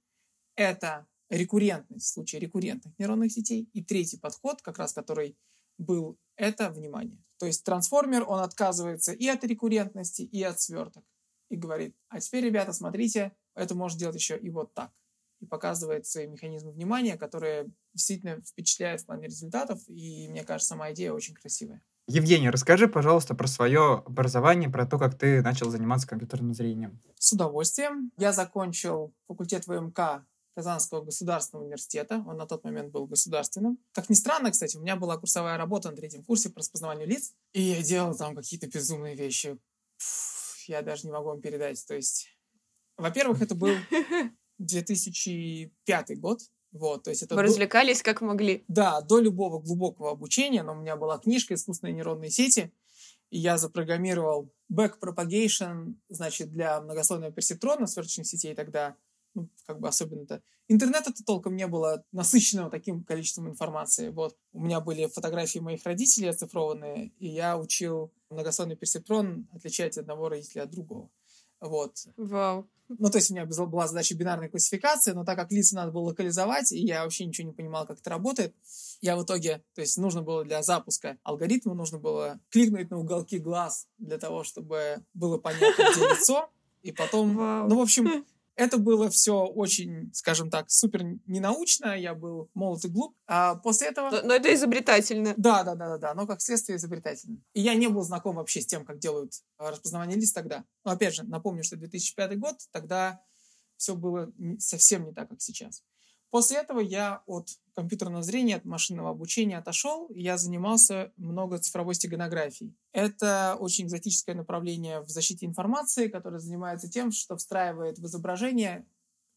это рекуррентность в случае рекуррентных нейронных сетей, и третий подход, как раз который был, это внимание. То есть трансформер, он отказывается и от рекуррентности, и от сверток. И говорит, а теперь, ребята, смотрите, это можно делать еще и вот так. И показывает свои механизмы внимания, которые действительно впечатляют в плане результатов. И мне кажется, сама идея очень красивая. Евгений, расскажи, пожалуйста, про свое образование, про то, как ты начал заниматься компьютерным зрением. С удовольствием. Я закончил факультет ВМК Казанского государственного университета. Он на тот момент был государственным. Как ни странно, кстати, у меня была курсовая работа на третьем курсе по распознаванию лиц. И я делал там какие-то безумные вещи. Пфф, я даже не могу вам передать. То есть, во-первых, это был [laughs] 2005 год. Вот, то есть это Вы до... развлекались как могли. Да, до любого глубокого обучения, но у меня была книжка «Искусственные нейронные сети», и я запрограммировал back propagation, значит, для многослойного персептрона сверточных сетей тогда, ну, как бы особенно-то. Интернета-то толком не было насыщенного таким количеством информации. Вот. У меня были фотографии моих родителей оцифрованные, и я учил многослойный персептрон отличать одного родителя от другого. Вот. Вау. Ну, то есть у меня была задача бинарной классификации, но так как лица надо было локализовать, и я вообще ничего не понимал, как это работает, я в итоге, то есть нужно было для запуска алгоритма, нужно было кликнуть на уголки глаз для того, чтобы было понятно, где [laughs] лицо, и потом, Вау. ну, в общем, это было все очень, скажем так, супер ненаучно. Я был молод и глуп. А после этого... Но, но это изобретательно. Да, да, да, да, да. Но как следствие изобретательно. И я не был знаком вообще с тем, как делают а, распознавание лиц тогда. Но опять же, напомню, что 2005 год, тогда все было совсем не так, как сейчас. После этого я от компьютерного зрения, от машинного обучения отошел, и я занимался много цифровой стеганографией. Это очень экзотическое направление в защите информации, которое занимается тем, что встраивает в изображение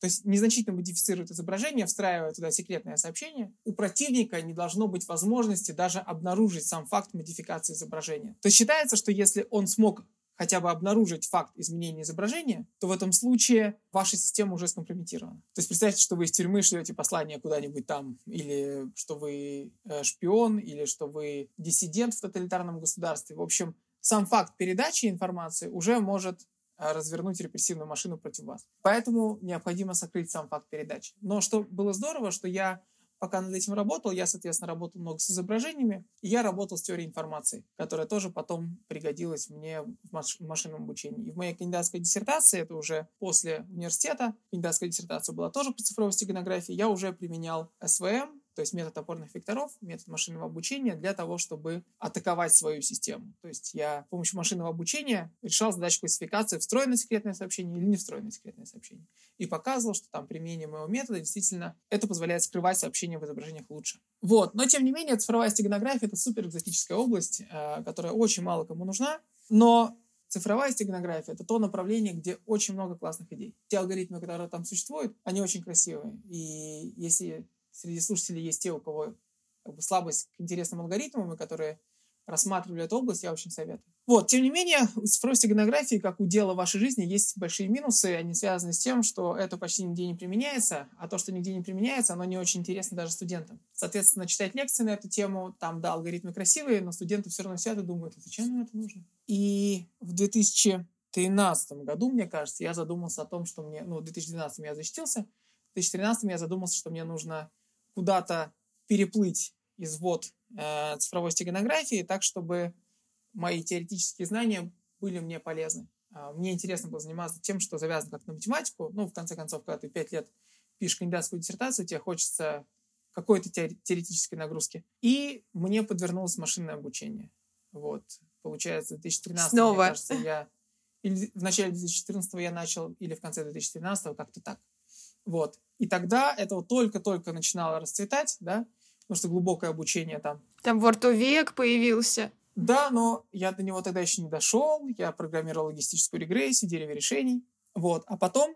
то есть незначительно модифицирует изображение, встраивая туда секретное сообщение. У противника не должно быть возможности даже обнаружить сам факт модификации изображения. То есть считается, что если он смог хотя бы обнаружить факт изменения изображения, то в этом случае ваша система уже скомпрометирована. То есть представьте, что вы из тюрьмы шлете послание куда-нибудь там, или что вы э, шпион, или что вы диссидент в тоталитарном государстве. В общем, сам факт передачи информации уже может э, развернуть репрессивную машину против вас. Поэтому необходимо сокрыть сам факт передачи. Но что было здорово, что я пока над этим работал, я, соответственно, работал много с изображениями, и я работал с теорией информации, которая тоже потом пригодилась мне в машинном обучении. И в моей кандидатской диссертации, это уже после университета, кандидатская диссертация была тоже по цифровой стеганографии, я уже применял СВМ, то есть метод опорных векторов, метод машинного обучения для того, чтобы атаковать свою систему. То есть я с помощью машинного обучения решал задачу классификации встроенное секретное сообщение или не встроенное секретное сообщение. И показывал, что там применение моего метода действительно это позволяет скрывать сообщения в изображениях лучше. Вот. Но, тем не менее, цифровая стегнография — это супер экзотическая область, э, которая очень мало кому нужна. Но Цифровая стегнография — это то направление, где очень много классных идей. Те алгоритмы, которые там существуют, они очень красивые. И если среди слушателей есть те, у кого как бы, слабость к интересным алгоритмам, и которые рассматривали эту область, я очень советую. Вот, тем не менее, у цифровой как у дела вашей жизни, есть большие минусы. Они связаны с тем, что это почти нигде не применяется, а то, что нигде не применяется, оно не очень интересно даже студентам. Соответственно, читать лекции на эту тему, там, да, алгоритмы красивые, но студенты все равно сидят и думают, «А зачем нам это нужно? И в 2013 году, мне кажется, я задумался о том, что мне, ну, в 2012 я защитился, в 2013 я задумался, что мне нужно куда-то переплыть из вод э, цифровой стеганографии так, чтобы мои теоретические знания были мне полезны. Э, мне интересно было заниматься тем, что завязано как на математику. Ну, в конце концов, когда ты пять лет пишешь кандидатскую диссертацию, тебе хочется какой-то теоретической нагрузки. И мне подвернулось машинное обучение. Вот. Получается, в 2013 Снова. мне кажется, я... Или в начале 2014 я начал, или в конце 2013 как-то так. Вот. И тогда это вот только-только начинало расцветать, да, потому что глубокое обучение там. Там вортовек появился. Да, но я до него тогда еще не дошел. Я программировал логистическую регрессию, дерево решений. Вот. А потом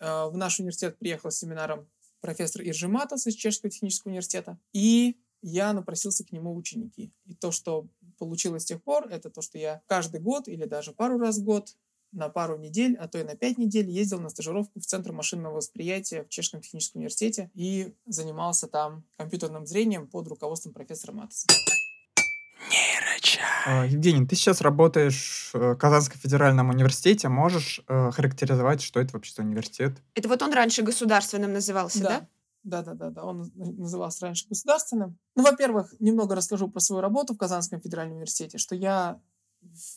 э, в наш университет приехал с семинаром профессор Иржи Матас из Чешского технического университета. И я напросился к нему ученики. И то, что получилось с тех пор, это то, что я каждый год или даже пару раз в год на пару недель, а то и на пять недель ездил на стажировку в Центр машинного восприятия в Чешском техническом университете и занимался там компьютерным зрением под руководством профессора Матаса. А, Евгений, ты сейчас работаешь в Казанском федеральном университете. Можешь э, характеризовать, что это вообще за университет? Это вот он раньше государственным назывался, да? Да, да, да, да. Он назывался раньше государственным. Ну, во-первых, немного расскажу про свою работу в Казанском федеральном университете, что я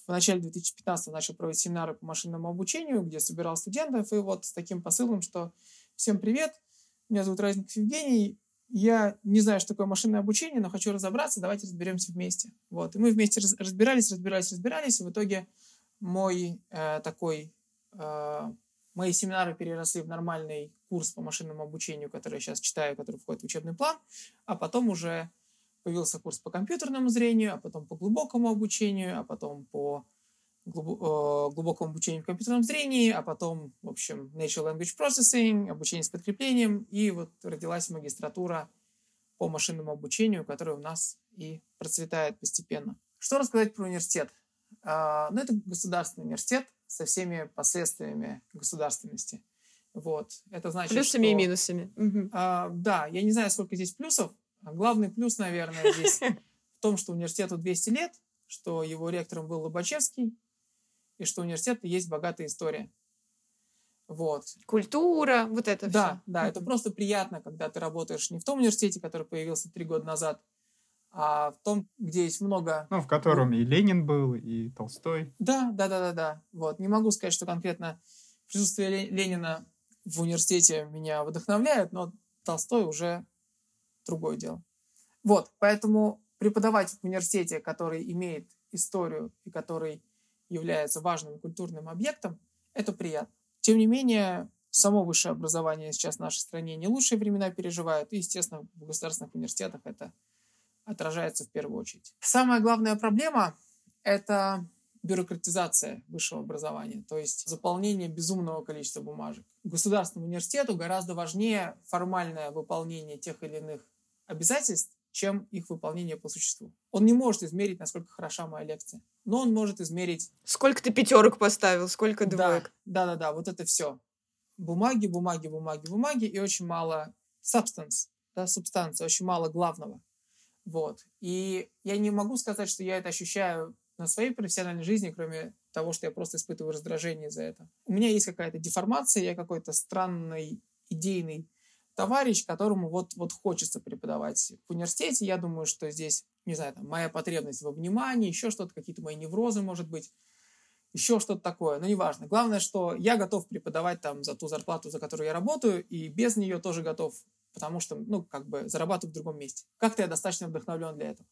в начале 2015 начал проводить семинары по машинному обучению, где собирал студентов, и вот с таким посылом, что всем привет, меня зовут Разников Евгений, я не знаю, что такое машинное обучение, но хочу разобраться, давайте разберемся вместе. Вот. И мы вместе разбирались, разбирались, разбирались, и в итоге мой э, такой, э, мои семинары переросли в нормальный курс по машинному обучению, который я сейчас читаю, который входит в учебный план, а потом уже появился курс по компьютерному зрению, а потом по глубокому обучению, а потом по э, глубокому обучению в компьютерном зрении, а потом, в общем, Natural Language Processing, обучение с подкреплением, и вот родилась магистратура по машинному обучению, которая у нас и процветает постепенно. Что рассказать про университет? А, ну, это государственный университет со всеми последствиями государственности. Вот. Это значит, Плюсами что, и минусами. Угу. Да, я не знаю, сколько здесь плюсов, а главный плюс, наверное, здесь [laughs] в том, что университету 200 лет, что его ректором был Лобачевский, и что у университета есть богатая история. Вот. Культура, вот это да, все. Да, это просто приятно, когда ты работаешь не в том университете, который появился три года назад, а в том, где есть много... Ну, в котором и Ленин был, и Толстой. Да, да, да, да, да. Вот. Не могу сказать, что конкретно присутствие Ленина в университете меня вдохновляет, но Толстой уже другое дело. Вот, поэтому преподавать в университете, который имеет историю и который является важным культурным объектом, это приятно. Тем не менее, само высшее образование сейчас в нашей стране не лучшие времена переживает, и, естественно, в государственных университетах это отражается в первую очередь. Самая главная проблема — это бюрократизация высшего образования, то есть заполнение безумного количества бумажек. Государственному университету гораздо важнее формальное выполнение тех или иных обязательств, чем их выполнение по существу. Он не может измерить, насколько хороша моя лекция, но он может измерить... Сколько ты пятерок поставил, сколько двоек. Да, да, да, да вот это все. Бумаги, бумаги, бумаги, бумаги и очень мало substance, да, субстанции, очень мало главного. Вот. И я не могу сказать, что я это ощущаю на своей профессиональной жизни, кроме того, что я просто испытываю раздражение за это. У меня есть какая-то деформация, я какой-то странный идейный товарищ, которому вот, вот хочется преподавать в университете. Я думаю, что здесь, не знаю, там, моя потребность во внимании, еще что-то, какие-то мои неврозы, может быть, еще что-то такое, но неважно. Главное, что я готов преподавать там за ту зарплату, за которую я работаю, и без нее тоже готов потому что, ну, как бы зарабатывают в другом месте. Как-то я достаточно вдохновлен для этого.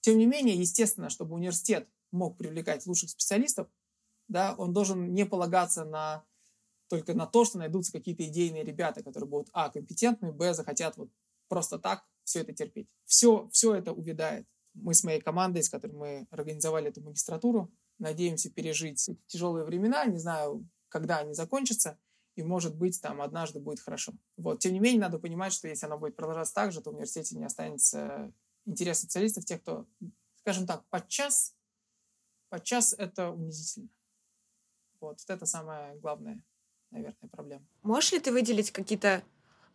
Тем не менее, естественно, чтобы университет мог привлекать лучших специалистов, да, он должен не полагаться на только на то, что найдутся какие-то идейные ребята, которые будут, а, компетентны, б, захотят вот просто так все это терпеть. Все, все это увядает. Мы с моей командой, с которой мы организовали эту магистратуру, надеемся пережить эти тяжелые времена. Не знаю, когда они закончатся, и, может быть, там однажды будет хорошо. Вот. Тем не менее, надо понимать, что если оно будет продолжаться так же, то в университете не останется интересных специалистов, тех, кто, скажем так, подчас, подчас это унизительно. Вот, вот это самое главное наверное, проблем. Можешь ли ты выделить какие-то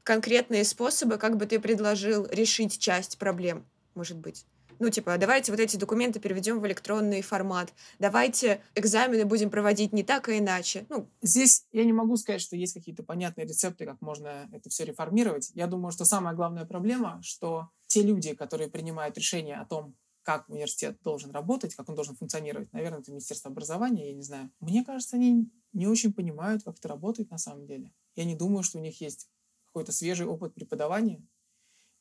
конкретные способы, как бы ты предложил решить часть проблем, может быть? Ну, типа, давайте вот эти документы переведем в электронный формат. Давайте экзамены будем проводить не так, а иначе. Ну, Здесь я не могу сказать, что есть какие-то понятные рецепты, как можно это все реформировать. Я думаю, что самая главная проблема, что те люди, которые принимают решение о том, как университет должен работать, как он должен функционировать. Наверное, это Министерство образования, я не знаю. Мне кажется, они не очень понимают, как это работает на самом деле. Я не думаю, что у них есть какой-то свежий опыт преподавания.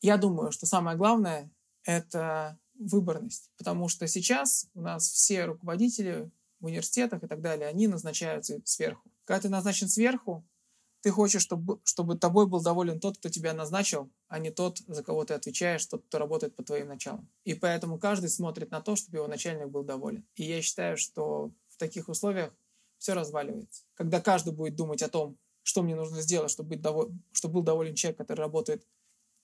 Я думаю, что самое главное — это выборность. Потому что сейчас у нас все руководители в университетах и так далее, они назначаются сверху. Когда ты назначен сверху, ты хочешь, чтобы, чтобы тобой был доволен тот, кто тебя назначил, а не тот, за кого ты отвечаешь, тот, кто работает по твоим началам. И поэтому каждый смотрит на то, чтобы его начальник был доволен. И я считаю, что в таких условиях все разваливается. Когда каждый будет думать о том, что мне нужно сделать, чтобы, быть доволь... чтобы был доволен человек, который работает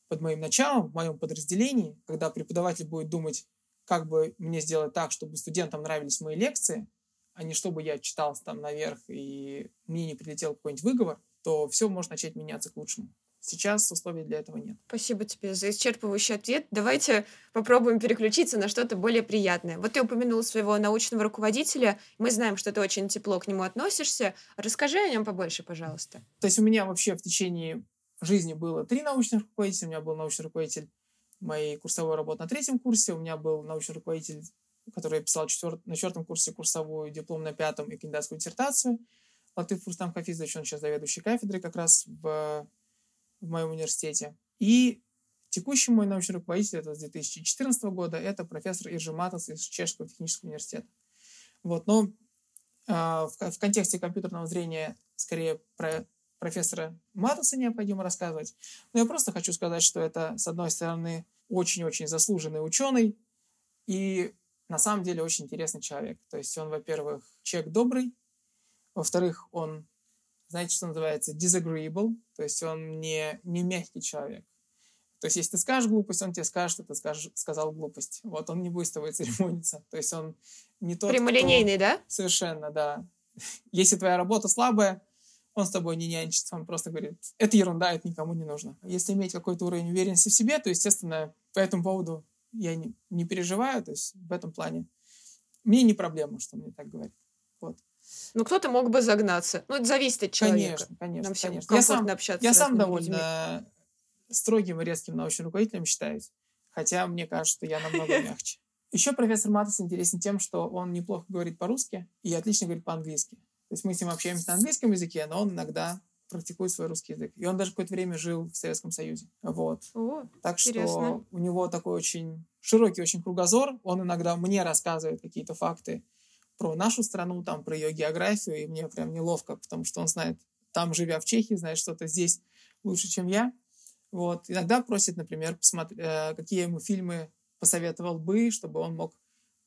под моим началом, в моем подразделении, когда преподаватель будет думать, как бы мне сделать так, чтобы студентам нравились мои лекции, а не чтобы я читался там наверх и мне не прилетел какой-нибудь выговор, то все может начать меняться к лучшему. Сейчас условий для этого нет. Спасибо тебе за исчерпывающий ответ. Давайте попробуем переключиться на что-то более приятное. Вот ты упомянул своего научного руководителя. Мы знаем, что ты очень тепло к нему относишься. Расскажи о нем побольше, пожалуйста. То есть у меня вообще в течение жизни было три научных руководителя. У меня был научный руководитель моей курсовой работы на третьем курсе. У меня был научный руководитель, который писал четвер... на четвертом курсе курсовую диплом на пятом и кандидатскую диссертацию. Латыф Рустам Хафизович, он сейчас заведующий кафедрой как раз в, в моем университете. И текущий мой научный руководитель, это с 2014 года, это профессор Иржи Матас из Чешского технического университета. Вот, но э, в, в контексте компьютерного зрения скорее про профессора Матаса необходимо рассказывать. Но я просто хочу сказать, что это, с одной стороны, очень-очень заслуженный ученый и на самом деле очень интересный человек. То есть он, во-первых, человек добрый, во-вторых, он, знаете, что называется, disagreeable, то есть он не, не мягкий человек. То есть, если ты скажешь глупость, он тебе скажет, что ты скажешь, сказал глупость. Вот он не будет с тобой [laughs] церемониться. То есть он не тот, Прямолинейный, кто... да? Совершенно, да. [laughs] Если твоя работа слабая, он с тобой не нянчится, он просто говорит, это ерунда, это никому не нужно. Если иметь какой-то уровень уверенности в себе, то, естественно, по этому поводу я не, не переживаю, то есть в этом плане мне не проблема, что мне так говорят. Вот. Ну, кто-то мог бы загнаться. Ну, это зависит от человека. Конечно, конечно. Нам всем конечно. Я сам, общаться я сам довольно людьми. строгим и резким научным руководителем считаюсь. Хотя мне кажется, что я намного [laughs] мягче. Еще профессор Матас интересен тем, что он неплохо говорит по-русски и отлично говорит по-английски. То есть мы с ним общаемся на английском языке, но он иногда практикует свой русский язык. И он даже какое-то время жил в Советском Союзе. Вот. О, Так Интересно. что у него такой очень широкий очень кругозор. Он иногда мне рассказывает какие-то факты про нашу страну, там, про ее географию, и мне прям неловко, потому что он знает, там, живя в Чехии, знает что-то здесь лучше, чем я. Вот. Иногда просит, например, посмотри, э, какие ему фильмы посоветовал бы, чтобы он мог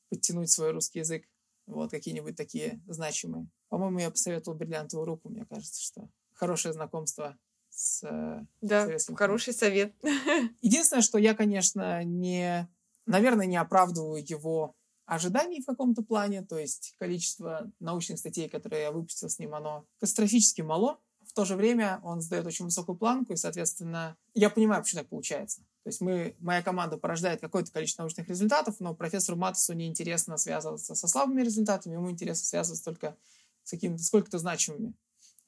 подтянуть свой русский язык. Вот, какие-нибудь такие значимые. По-моему, я посоветовал «Бриллиантовую руку», мне кажется, что хорошее знакомство с э, да, Советским хороший совет. [laughs] Единственное, что я, конечно, не, наверное, не оправдываю его ожиданий в каком-то плане, то есть количество научных статей, которые я выпустил с ним, оно катастрофически мало. В то же время он задает очень высокую планку, и, соответственно, я понимаю, почему так получается. То есть мы, моя команда порождает какое-то количество научных результатов, но профессору Матусу неинтересно связываться со слабыми результатами, ему интересно связываться только с какими-то сколько-то значимыми.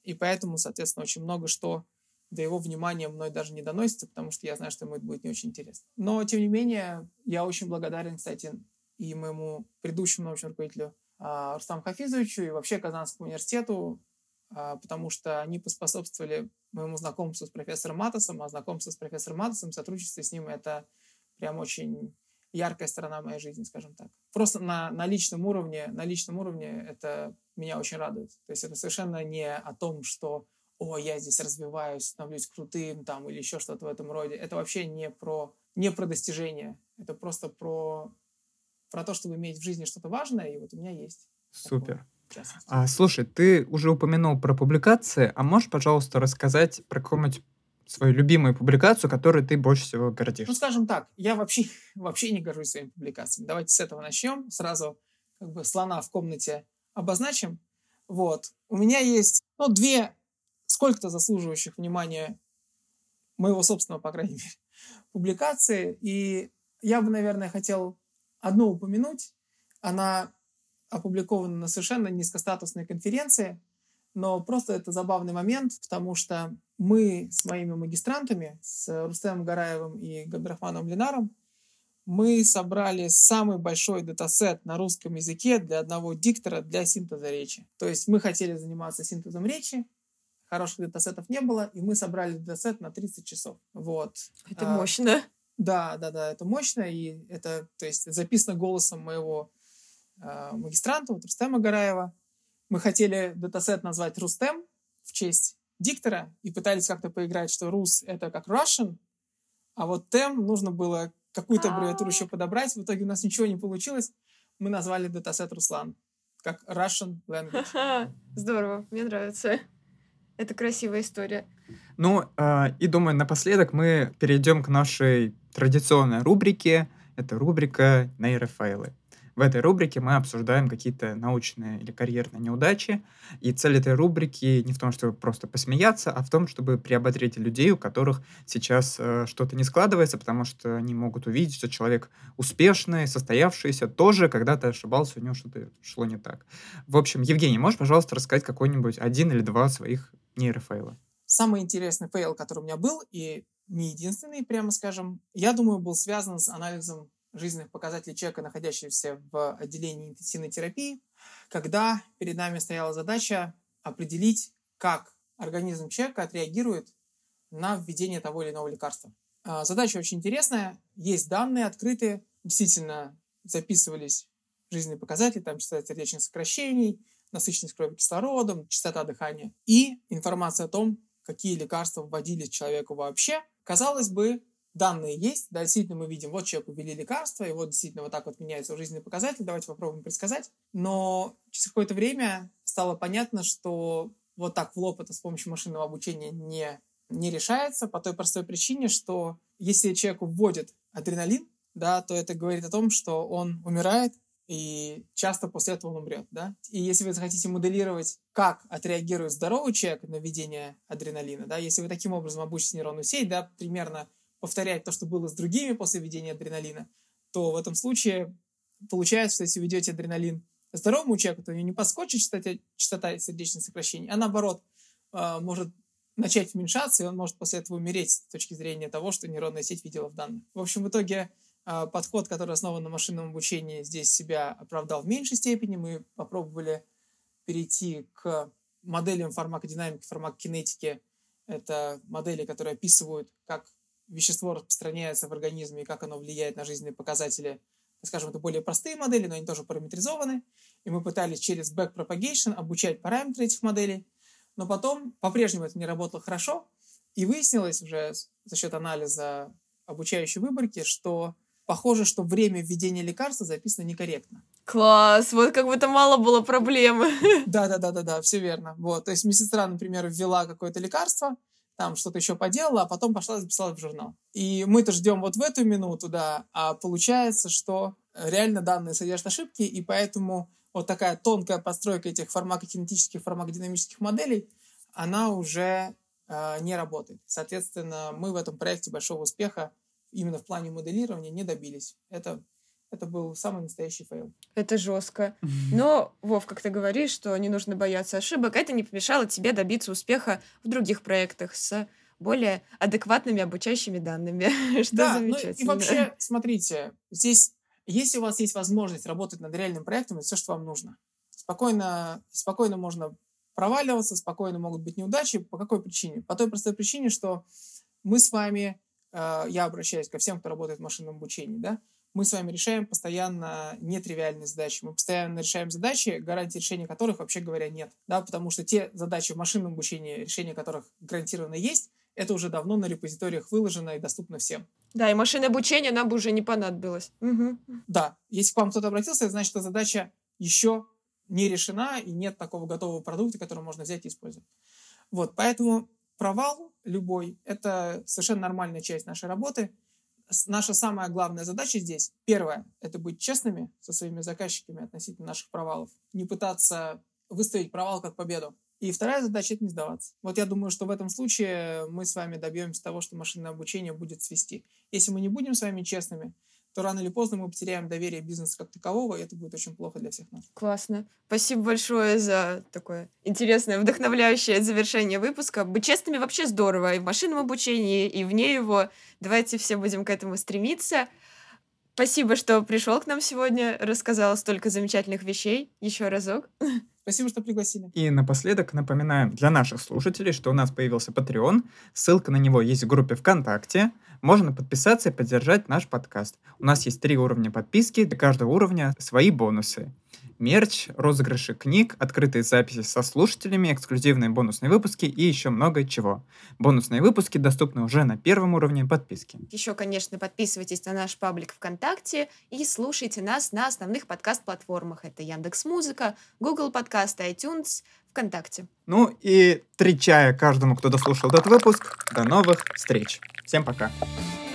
И поэтому, соответственно, очень много что до его внимания мной даже не доносится, потому что я знаю, что ему это будет не очень интересно. Но, тем не менее, я очень благодарен, кстати, и моему предыдущему научному руководителю а, Рустаму Хафизовичу и вообще Казанскому университету, а, потому что они поспособствовали моему знакомству с профессором Матосом, а знакомство с профессором Матосом, сотрудничество с ним — это прям очень яркая сторона моей жизни, скажем так. Просто на, на личном уровне, на личном уровне это меня очень радует. То есть это совершенно не о том, что о, я здесь развиваюсь, становлюсь крутым там или еще что-то в этом роде. Это вообще не про, не про достижение. Это просто про, про то, чтобы иметь в жизни что-то важное, и вот у меня есть. Супер. Такое. А, слушай, ты уже упомянул про публикации, а можешь, пожалуйста, рассказать про какую-нибудь свою любимую публикацию, которой ты больше всего гордишься? Ну, скажем так, я вообще, [laughs] вообще не горжусь своими публикациями. Давайте с этого начнем. Сразу как бы слона в комнате обозначим. Вот. У меня есть, ну, две сколько-то заслуживающих внимания моего собственного, по крайней [laughs] мере, публикации. И я бы, наверное, хотел одну упомянуть. Она опубликована на совершенно низкостатусной конференции, но просто это забавный момент, потому что мы с моими магистрантами, с Рустемом Гараевым и Габдрахманом Ленаром, мы собрали самый большой датасет на русском языке для одного диктора для синтеза речи. То есть мы хотели заниматься синтезом речи, хороших датасетов не было, и мы собрали датасет на 30 часов. Вот. Это А, мощно. Да, да, да, это мощно, и это, то есть, записано голосом моего э, магистранта, вот Рустема Гараева. Мы хотели датасет назвать Рустем в честь диктора, и пытались как-то поиграть, что Рус — это как Russian, а вот Тем нужно было какую-то аббревиатуру еще подобрать. В итоге у нас ничего не получилось. Мы назвали датасет Руслан, как Russian language. Здорово, мне нравится. Это красивая история. Ну, а, и думаю, напоследок мы перейдем к нашей традиционной рубрике. Это рубрика «Нейрофайлы». В этой рубрике мы обсуждаем какие-то научные или карьерные неудачи. И цель этой рубрики не в том, чтобы просто посмеяться, а в том, чтобы приободрить людей, у которых сейчас э, что-то не складывается, потому что они могут увидеть, что человек успешный, состоявшийся, тоже когда-то ошибался, у него что-то шло не так. В общем, Евгений, можешь, пожалуйста, рассказать какой-нибудь один или два своих нейрофейла? Самый интересный фейл, который у меня был, и не единственный, прямо скажем, я думаю, был связан с анализом жизненных показателей человека, находящегося в отделении интенсивной терапии, когда перед нами стояла задача определить, как организм человека отреагирует на введение того или иного лекарства. А, Задача очень интересная, есть данные открытые, действительно записывались жизненные показатели, там частота сердечных сокращений, насыщенность крови кислородом, частота дыхания и информация о том, какие лекарства вводились человеку вообще. Казалось бы, данные есть, да, действительно мы видим, вот человеку ввели лекарство, и вот действительно вот так вот меняется жизненный показатель, давайте попробуем предсказать. Но через какое-то время стало понятно, что вот так в лоб это с помощью машинного обучения не, не решается по той простой причине, что если человеку вводят адреналин, да, то это говорит о том, что он умирает, и часто после этого он умрет, да. И если вы захотите моделировать, как отреагирует здоровый человек на введение адреналина, да, если вы таким образом обучите нейронную сеть, да, примерно повторять то, что было с другими после введения адреналина, то в этом случае получается, что если ведете адреналин здоровому человеку, то у него не подскочит частота, частота сердечных сокращений, а наоборот э, может начать уменьшаться, и он может после этого умереть с точки зрения того, что нейронная сеть видела в данных. В общем, в итоге подход, который основан на машинном обучении, здесь себя оправдал в меньшей степени. Мы попробовали перейти к моделям фармакодинамики, фармакокинетики. Это модели, которые описывают, как вещество распространяется в организме и как оно влияет на жизненные показатели. Скажем, это более простые модели, но они тоже параметризованы. И мы пытались через backpropagation обучать параметры этих моделей. Но потом по-прежнему это не работало хорошо. И выяснилось уже за счет анализа обучающей выборки, что похоже, что время введения лекарства записано некорректно. Класс, вот как будто мало было проблемы. [laughs] Да, да, да, да, да, все верно. Вот, то есть медсестра, например, ввела какое-то лекарство, там что-то еще поделала, а потом пошла и записала в журнал. И мы-то ждем вот в эту минуту, да, а получается, что реально данные содержат ошибки, и поэтому вот такая тонкая постройка этих фармакокинетических, фармакодинамических моделей, она уже э, не работает. Соответственно, мы в этом проекте большого успеха именно в плане моделирования не добились. Это, это был самый настоящий фейл. Это жестко. Но, Вов, как ты говоришь, что не нужно бояться ошибок, это не помешало тебе добиться успеха в других проектах с более адекватными обучающими данными, [laughs] что да, ну замечательно. и вообще, смотрите, здесь, если у вас есть возможность работать над реальным проектом, это все, что вам нужно. Спокойно, спокойно можно проваливаться, спокойно могут быть неудачи. По какой причине? По той простой причине, что мы с вами, я обращаюсь ко всем, кто работает в машинном обучении, да, мы с вами решаем постоянно нетривиальные задачи. Мы постоянно решаем задачи, гарантии решения которых, вообще говоря, нет. Да, потому что те задачи в машинном обучении, решения которых гарантированно есть, это уже давно на репозиториях выложено и доступно всем. Да, и машинное обучение нам бы уже не понадобилось. Угу. Да, если к вам кто-то обратился, это значит, что задача еще не решена, и нет такого готового продукта, который можно взять и использовать. Вот, поэтому провал любой – это совершенно нормальная часть нашей работы. Наша самая главная задача здесь, первое, это быть честными со своими заказчиками относительно наших провалов. Не пытаться выставить провал как победу. И вторая задача – это не сдаваться. Вот я думаю, что в этом случае мы с вами добьемся того, что машинное обучение будет свести. Если мы не будем с вами честными, то рано или поздно мы потеряем доверие бизнеса как такового, и это будет очень плохо для всех нас. Классно. Спасибо большое за такое интересное, вдохновляющее завершение выпуска. Быть честными вообще здорово и в машинном обучении, и вне его. Давайте все будем к этому стремиться. Спасибо, что пришел к нам сегодня, рассказал столько замечательных вещей. Еще разок. [laughs] Спасибо, что пригласили. И напоследок напоминаем для наших слушателей, что у нас появился Patreon. Ссылка на него есть в группе ВКонтакте. Можно подписаться и поддержать наш подкаст. У нас есть три уровня подписки, для каждого уровня свои бонусы мерч, розыгрыши книг, открытые записи со слушателями, эксклюзивные бонусные выпуски и еще много чего. Бонусные выпуски доступны уже на первом уровне подписки. Еще, конечно, подписывайтесь на наш паблик ВКонтакте и слушайте нас на основных подкаст-платформах. Это Яндекс Музыка, Google Подкаст, iTunes, ВКонтакте. Ну и три чая каждому, кто дослушал этот выпуск. До новых встреч. Всем пока. Пока.